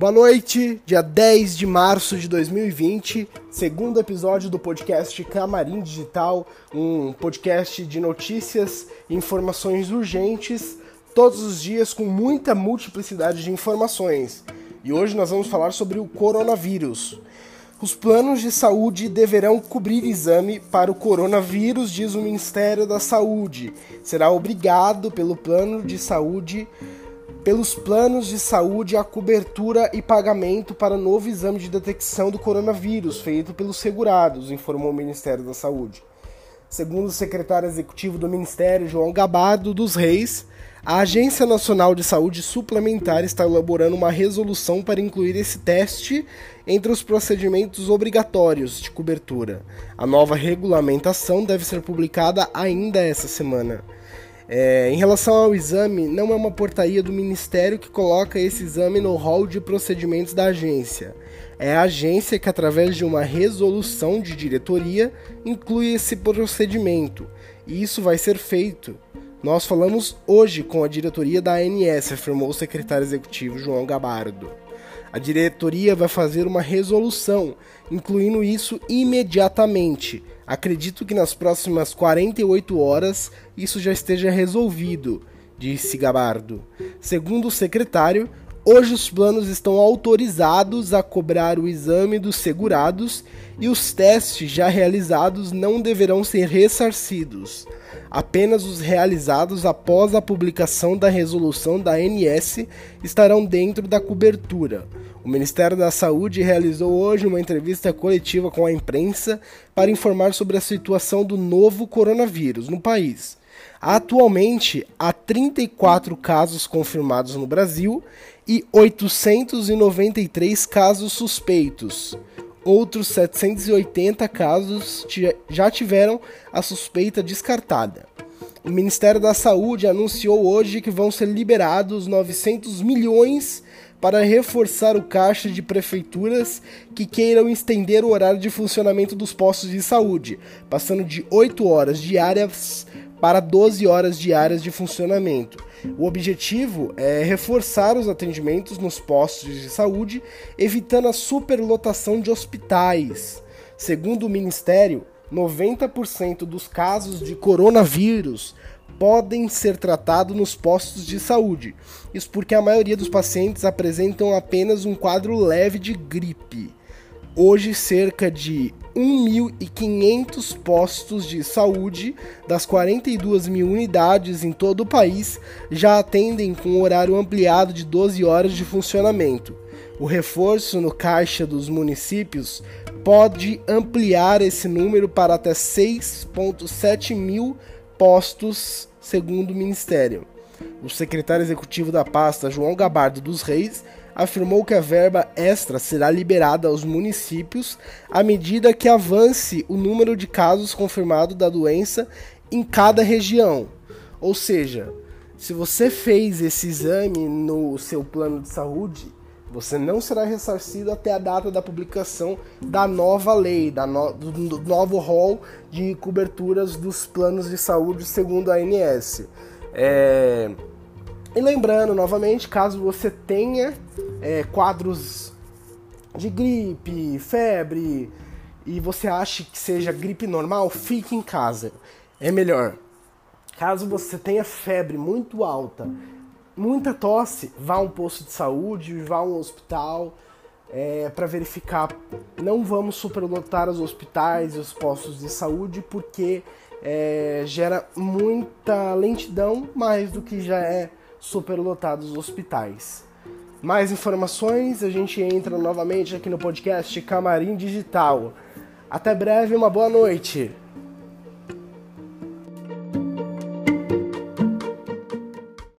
Boa noite, dia 10 de março de 2020, segundo episódio do podcast Camarim Digital, um podcast de notícias e informações urgentes, todos os dias com muita multiplicidade de informações. E hoje nós vamos falar sobre o coronavírus. Os planos de saúde deverão cobrir exame para o coronavírus, diz o Ministério da Saúde. Será obrigado pelo plano de saúde pelos planos de saúde a cobertura e pagamento para novo exame de detecção do coronavírus feito pelos segurados, informou o Ministério da Saúde. Segundo o secretário executivo do Ministério, João Gabardo dos Reis, a Agência Nacional de Saúde Suplementar está elaborando uma resolução para incluir esse teste entre os procedimentos obrigatórios de cobertura. A nova regulamentação deve ser publicada ainda essa semana. É, em relação ao exame, não é uma portaria do Ministério que coloca esse exame no rol de procedimentos da agência. É a agência que, através de uma resolução de diretoria, inclui esse procedimento. E isso vai ser feito. Nós falamos hoje com a diretoria da ANS, afirmou o secretário executivo João Gabardo. A diretoria vai fazer uma resolução, incluindo isso imediatamente. Acredito que nas próximas 48 horas isso já esteja resolvido, disse Gabardo. Segundo o secretário, hoje os planos estão autorizados a cobrar o exame dos segurados e os testes já realizados não deverão ser ressarcidos. Apenas os realizados após a publicação da resolução da ANS estarão dentro da cobertura. O Ministério da Saúde realizou hoje uma entrevista coletiva com a imprensa para informar sobre a situação do novo coronavírus no país. Atualmente, há 34 casos confirmados no Brasil e 893 casos suspeitos. Outros 780 casos já tiveram a suspeita descartada. O Ministério da Saúde anunciou hoje que vão ser liberados 900 milhões para reforçar o caixa de prefeituras que queiram estender o horário de funcionamento dos postos de saúde, passando de 8 horas diárias para 12 horas diárias de funcionamento. O objetivo é reforçar os atendimentos nos postos de saúde, evitando a superlotação de hospitais. Segundo o Ministério, 90% dos casos de coronavírus podem ser tratados nos postos de saúde. Isso porque a maioria dos pacientes apresentam apenas um quadro leve de gripe. Hoje, cerca de 1.500 postos de saúde das 42 mil unidades em todo o país já atendem com horário ampliado de 12 horas de funcionamento. O reforço no caixa dos municípios pode ampliar esse número para até 6,7 mil postos, segundo o Ministério. O secretário executivo da pasta, João Gabardo dos Reis, afirmou que a verba extra será liberada aos municípios à medida que avance o número de casos confirmados da doença em cada região. Ou seja, se você fez esse exame no seu plano de saúde, você não será ressarcido até a data da publicação da nova lei, da no, do, do novo rol de coberturas dos planos de saúde segundo a ANS. É, e lembrando novamente, caso você tenha é, quadros de gripe, febre e você ache que seja gripe normal, fique em casa. É melhor. Caso você tenha febre muito alta, muita tosse, vá a um posto de saúde, vá a um hospital é, para verificar. Não vamos superlotar os hospitais e os postos de saúde porque é, gera muita lentidão mais do que já é superlotados os hospitais. Mais informações, a gente entra novamente aqui no podcast Camarim Digital. Até breve, uma boa noite.